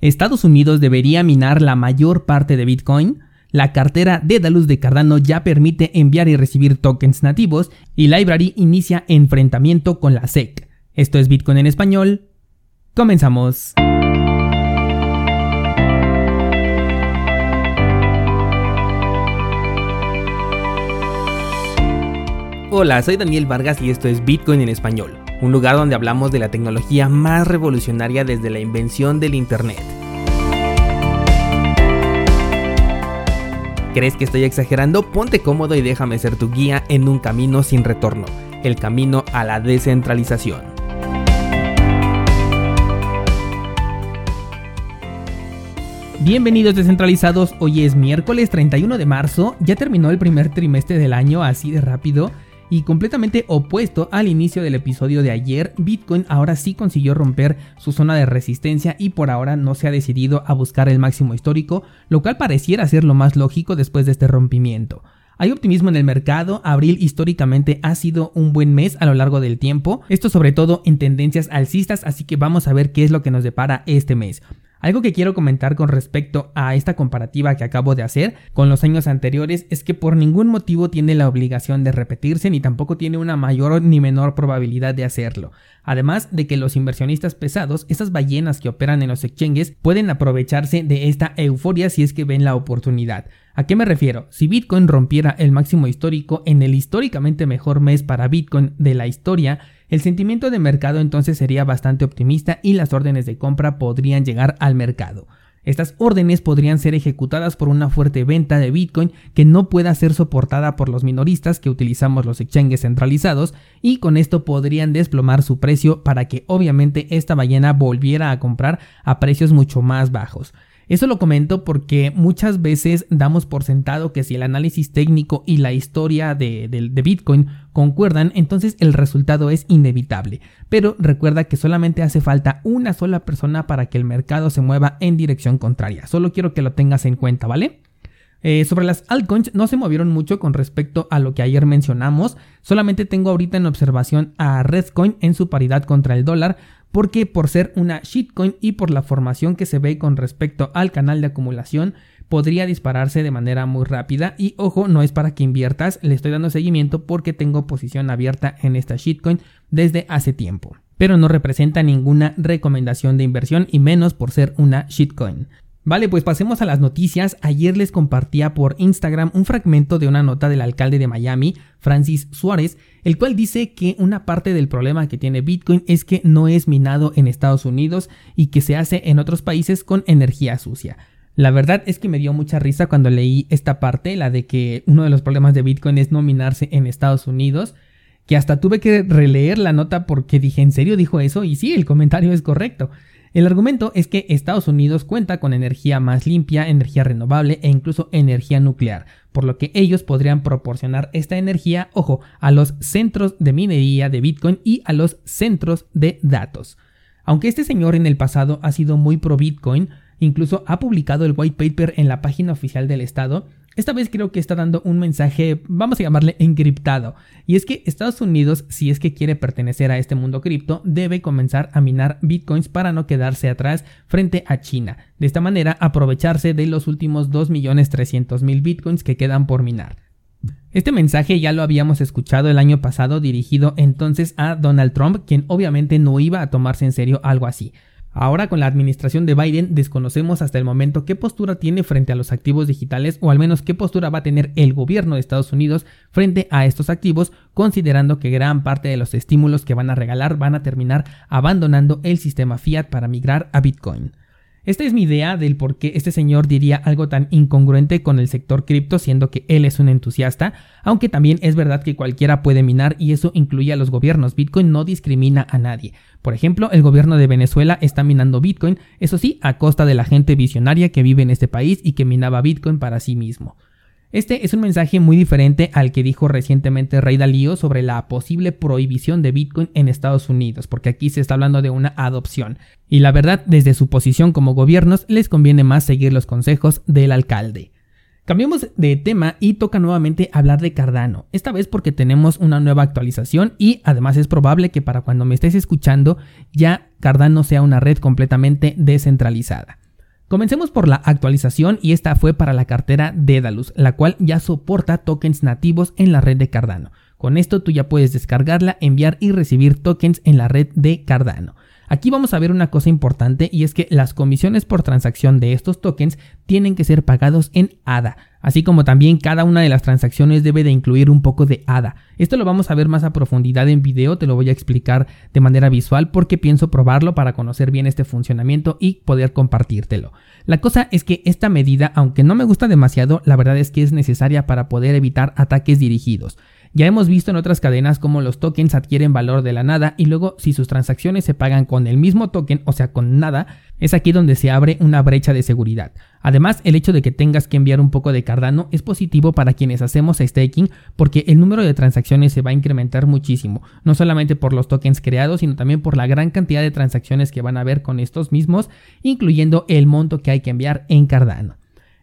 Estados Unidos debería minar la mayor parte de Bitcoin. La cartera Dedalus de Cardano ya permite enviar y recibir tokens nativos y Library inicia enfrentamiento con la SEC. Esto es Bitcoin en español. Comenzamos. Hola, soy Daniel Vargas y esto es Bitcoin en español un lugar donde hablamos de la tecnología más revolucionaria desde la invención del Internet. ¿Crees que estoy exagerando? Ponte cómodo y déjame ser tu guía en un camino sin retorno, el camino a la descentralización. Bienvenidos descentralizados, hoy es miércoles 31 de marzo, ya terminó el primer trimestre del año así de rápido. Y completamente opuesto al inicio del episodio de ayer, Bitcoin ahora sí consiguió romper su zona de resistencia y por ahora no se ha decidido a buscar el máximo histórico, lo cual pareciera ser lo más lógico después de este rompimiento. Hay optimismo en el mercado, abril históricamente ha sido un buen mes a lo largo del tiempo, esto sobre todo en tendencias alcistas, así que vamos a ver qué es lo que nos depara este mes. Algo que quiero comentar con respecto a esta comparativa que acabo de hacer con los años anteriores es que por ningún motivo tiene la obligación de repetirse ni tampoco tiene una mayor ni menor probabilidad de hacerlo. Además de que los inversionistas pesados, esas ballenas que operan en los exchanges, pueden aprovecharse de esta euforia si es que ven la oportunidad. ¿A qué me refiero? Si Bitcoin rompiera el máximo histórico en el históricamente mejor mes para Bitcoin de la historia, el sentimiento de mercado entonces sería bastante optimista y las órdenes de compra podrían llegar al mercado. Estas órdenes podrían ser ejecutadas por una fuerte venta de Bitcoin que no pueda ser soportada por los minoristas que utilizamos los exchanges centralizados y con esto podrían desplomar su precio para que obviamente esta ballena volviera a comprar a precios mucho más bajos. Eso lo comento porque muchas veces damos por sentado que si el análisis técnico y la historia de, Bitcoin concuerdan, entonces el resultado es inevitable. Pero recuerda que solamente hace falta una sola persona para que el mercado se mueva en dirección contraria. Solo quiero que lo tengas en cuenta, ¿vale? Eh, sobre las altcoins no se movieron mucho con respecto a lo que ayer mencionamos, solamente tengo ahorita en observación a Redcoin en su paridad contra el dólar, porque por ser una shitcoin y por la formación que se ve con respecto al canal de acumulación, podría dispararse de manera muy rápida y ojo, no es para que inviertas, le estoy dando seguimiento porque tengo posición abierta en esta shitcoin desde hace tiempo. Pero no representa ninguna recomendación de inversión y menos por ser una shitcoin. Vale, pues pasemos a las noticias. Ayer les compartía por Instagram un fragmento de una nota del alcalde de Miami, Francis Suárez, el cual dice que una parte del problema que tiene Bitcoin es que no es minado en Estados Unidos y que se hace en otros países con energía sucia. La verdad es que me dio mucha risa cuando leí esta parte, la de que uno de los problemas de Bitcoin es no minarse en Estados Unidos, que hasta tuve que releer la nota porque dije, ¿en serio dijo eso? Y sí, el comentario es correcto. El argumento es que Estados Unidos cuenta con energía más limpia, energía renovable e incluso energía nuclear, por lo que ellos podrían proporcionar esta energía, ojo, a los centros de minería de Bitcoin y a los centros de datos. Aunque este señor en el pasado ha sido muy pro Bitcoin, incluso ha publicado el white paper en la página oficial del Estado, esta vez creo que está dando un mensaje, vamos a llamarle encriptado, y es que Estados Unidos, si es que quiere pertenecer a este mundo cripto, debe comenzar a minar bitcoins para no quedarse atrás frente a China. De esta manera, aprovecharse de los últimos 2.300.000 bitcoins que quedan por minar. Este mensaje ya lo habíamos escuchado el año pasado dirigido entonces a Donald Trump, quien obviamente no iba a tomarse en serio algo así. Ahora con la administración de Biden desconocemos hasta el momento qué postura tiene frente a los activos digitales o al menos qué postura va a tener el gobierno de Estados Unidos frente a estos activos, considerando que gran parte de los estímulos que van a regalar van a terminar abandonando el sistema fiat para migrar a Bitcoin. Esta es mi idea del por qué este señor diría algo tan incongruente con el sector cripto, siendo que él es un entusiasta, aunque también es verdad que cualquiera puede minar y eso incluye a los gobiernos. Bitcoin no discrimina a nadie. Por ejemplo, el gobierno de Venezuela está minando Bitcoin, eso sí, a costa de la gente visionaria que vive en este país y que minaba Bitcoin para sí mismo. Este es un mensaje muy diferente al que dijo recientemente Rey Dalío sobre la posible prohibición de Bitcoin en Estados Unidos, porque aquí se está hablando de una adopción. Y la verdad, desde su posición como gobiernos, les conviene más seguir los consejos del alcalde. Cambiemos de tema y toca nuevamente hablar de Cardano, esta vez porque tenemos una nueva actualización y además es probable que para cuando me estés escuchando ya Cardano sea una red completamente descentralizada. Comencemos por la actualización y esta fue para la cartera Dedalus, la cual ya soporta tokens nativos en la red de Cardano. Con esto tú ya puedes descargarla, enviar y recibir tokens en la red de Cardano. Aquí vamos a ver una cosa importante y es que las comisiones por transacción de estos tokens tienen que ser pagados en ADA, así como también cada una de las transacciones debe de incluir un poco de ADA. Esto lo vamos a ver más a profundidad en video, te lo voy a explicar de manera visual porque pienso probarlo para conocer bien este funcionamiento y poder compartírtelo. La cosa es que esta medida, aunque no me gusta demasiado, la verdad es que es necesaria para poder evitar ataques dirigidos. Ya hemos visto en otras cadenas cómo los tokens adquieren valor de la nada y luego si sus transacciones se pagan con el mismo token, o sea, con nada, es aquí donde se abre una brecha de seguridad. Además, el hecho de que tengas que enviar un poco de Cardano es positivo para quienes hacemos staking porque el número de transacciones se va a incrementar muchísimo, no solamente por los tokens creados, sino también por la gran cantidad de transacciones que van a haber con estos mismos, incluyendo el monto que hay que enviar en Cardano.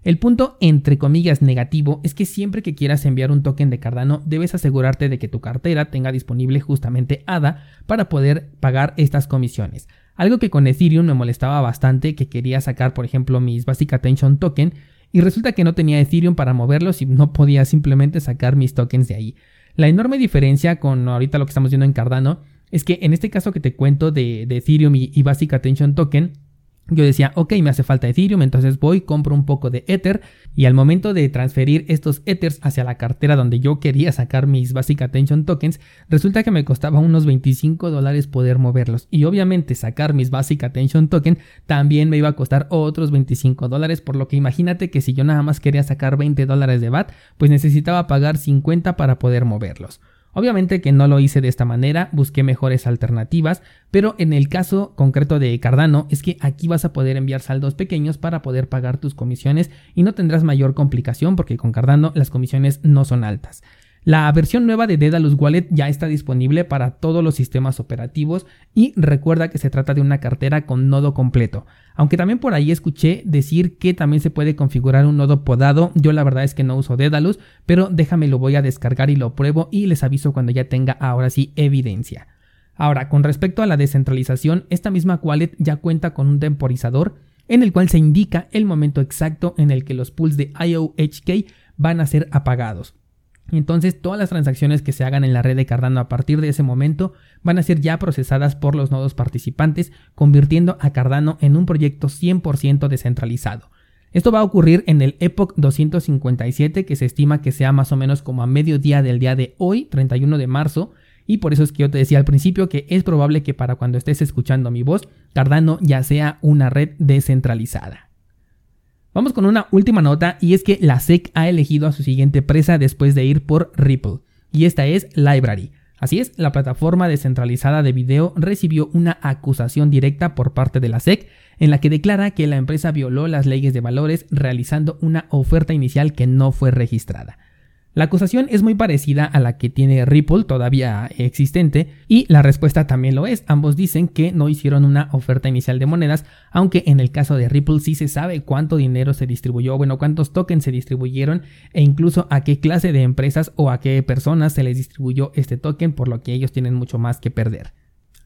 El punto entre comillas negativo es que siempre que quieras enviar un token de Cardano debes asegurarte de que tu cartera tenga disponible justamente ADA para poder pagar estas comisiones. Algo que con Ethereum me molestaba bastante, que quería sacar por ejemplo mis Basic Attention Token y resulta que no tenía Ethereum para moverlos y no podía simplemente sacar mis tokens de ahí. La enorme diferencia con ahorita lo que estamos viendo en Cardano es que en este caso que te cuento de, Ethereum y Basic Attention Token, yo decía, ok, me hace falta Ethereum, entonces voy, compro un poco de Ether y al momento de transferir estos Ethers hacia la cartera donde yo quería sacar mis Basic Attention Tokens, resulta que me costaba unos 25 dólares poder moverlos y obviamente sacar mis Basic Attention Token también me iba a costar otros 25 dólares, por lo que imagínate que si yo nada más quería sacar 20 dólares de BAT, pues necesitaba pagar 50 para poder moverlos. Obviamente que no lo hice de esta manera, busqué mejores alternativas, pero en el caso concreto de Cardano es que aquí vas a poder enviar saldos pequeños para poder pagar tus comisiones y no tendrás mayor complicación porque con Cardano las comisiones no son altas. La versión nueva de Dedalus Wallet ya está disponible para todos los sistemas operativos y recuerda que se trata de una cartera con nodo completo. Aunque también por ahí escuché decir que también se puede configurar un nodo podado, yo la verdad es que no uso Dedalus, pero déjame lo voy a descargar y lo pruebo y les aviso cuando ya tenga ahora sí evidencia. Ahora, con respecto a la descentralización, esta misma wallet ya cuenta con un temporizador en el cual se indica el momento exacto en el que los pools de IOHK van a ser apagados. Entonces todas las transacciones que se hagan en la red de Cardano a partir de ese momento van a ser ya procesadas por los nodos participantes, convirtiendo a Cardano en un proyecto 100% descentralizado. Esto va a ocurrir en el Epoch 257 que se estima que sea más o menos como a mediodía del día de hoy, 31 de marzo, y por eso es que yo te decía al principio que es probable que para cuando estés escuchando mi voz, Cardano ya sea una red descentralizada. Vamos con una última nota y es que la SEC ha elegido a su siguiente presa después de ir por Ripple, y esta es Library. Así es, la plataforma descentralizada de video recibió una acusación directa por parte de la SEC en la que declara que la empresa violó las leyes de valores realizando una oferta inicial que no fue registrada. La acusación es muy parecida a la que tiene Ripple, todavía existente, y la respuesta también lo es. Ambos dicen que no hicieron una oferta inicial de monedas, aunque en el caso de Ripple sí se sabe cuánto dinero se distribuyó, bueno, cuántos tokens se distribuyeron e incluso a qué clase de empresas o a qué personas se les distribuyó este token, por lo que ellos tienen mucho más que perder.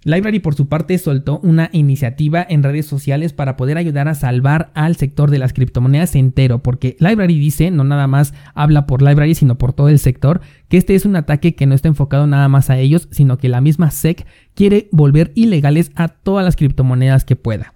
Library por su parte soltó una iniciativa en redes sociales para poder ayudar a salvar al sector de las criptomonedas entero, porque Library dice, no nada más habla por Library, sino por todo el sector, que este es un ataque que no está enfocado nada más a ellos, sino que la misma SEC quiere volver ilegales a todas las criptomonedas que pueda.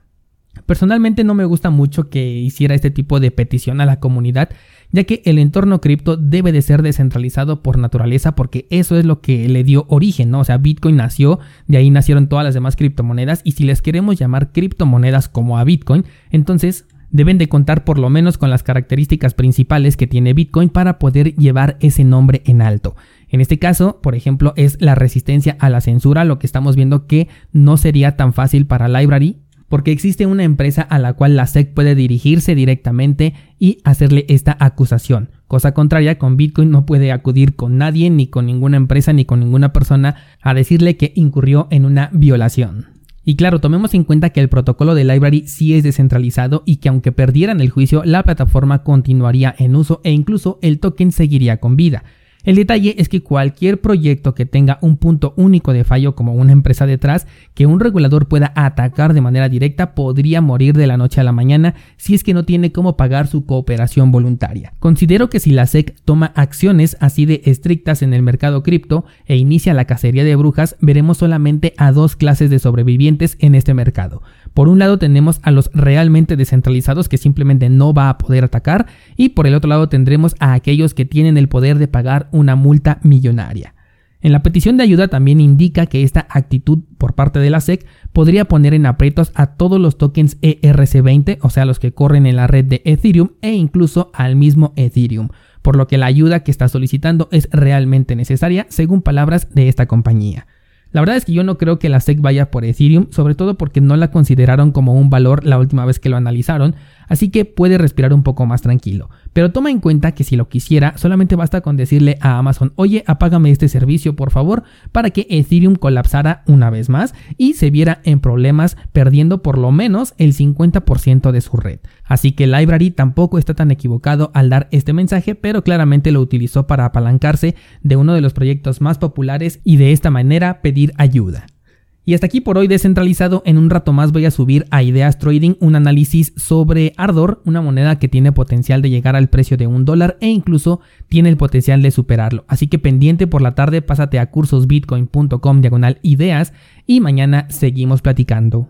Personalmente no me gusta mucho que hiciera este tipo de petición a la comunidad, ya que el entorno cripto debe de ser descentralizado por naturaleza porque eso es lo que le dio origen, ¿no? O sea, Bitcoin nació, de ahí nacieron todas las demás criptomonedas y si les queremos llamar criptomonedas como a Bitcoin, entonces deben de contar por lo menos con las características principales que tiene Bitcoin para poder llevar ese nombre en alto. En este caso, por ejemplo, es la resistencia a la censura, lo que estamos viendo que no sería tan fácil para Library porque existe una empresa a la cual la SEC puede dirigirse directamente y hacerle esta acusación. Cosa contraria, con Bitcoin no puede acudir con nadie, ni con ninguna empresa, ni con ninguna persona a decirle que incurrió en una violación. Y claro, tomemos en cuenta que el protocolo de Library sí es descentralizado y que aunque perdieran el juicio, la plataforma continuaría en uso e incluso el token seguiría con vida. El detalle es que cualquier proyecto que tenga un punto único de fallo como una empresa detrás, que un regulador pueda atacar de manera directa, podría morir de la noche a la mañana si es que no tiene cómo pagar su cooperación voluntaria. Considero que si la SEC toma acciones así de estrictas en el mercado cripto e inicia la cacería de brujas, veremos solamente a dos clases de sobrevivientes en este mercado. Por un lado tenemos a los realmente descentralizados que simplemente no va a poder atacar y por el otro lado tendremos a aquellos que tienen el poder de pagar una multa millonaria. En la petición de ayuda también indica que esta actitud por parte de la SEC podría poner en aprietos a todos los tokens ERC20, o sea, los que corren en la red de Ethereum e incluso al mismo Ethereum, por lo que la ayuda que está solicitando es realmente necesaria, según palabras de esta compañía. La verdad es que yo no creo que la SEC vaya por Ethereum, sobre todo porque no la consideraron como un valor la última vez que lo analizaron, así que puede respirar un poco más tranquilo. Pero toma en cuenta que si lo quisiera, solamente basta con decirle a Amazon, oye, apágame este servicio por favor, para que Ethereum colapsara una vez más y se viera en problemas perdiendo por lo menos el 50% de su red. Así que Library tampoco está tan equivocado al dar este mensaje, pero claramente lo utilizó para apalancarse de uno de los proyectos más populares y de esta manera pedir ayuda. Y hasta aquí por hoy descentralizado, en un rato más voy a subir a Ideas Trading un análisis sobre Ardor, una moneda que tiene potencial de llegar al precio de un dólar e incluso tiene el potencial de superarlo. Así que pendiente por la tarde, pásate a cursosbitcoin.com diagonal ideas y mañana seguimos platicando.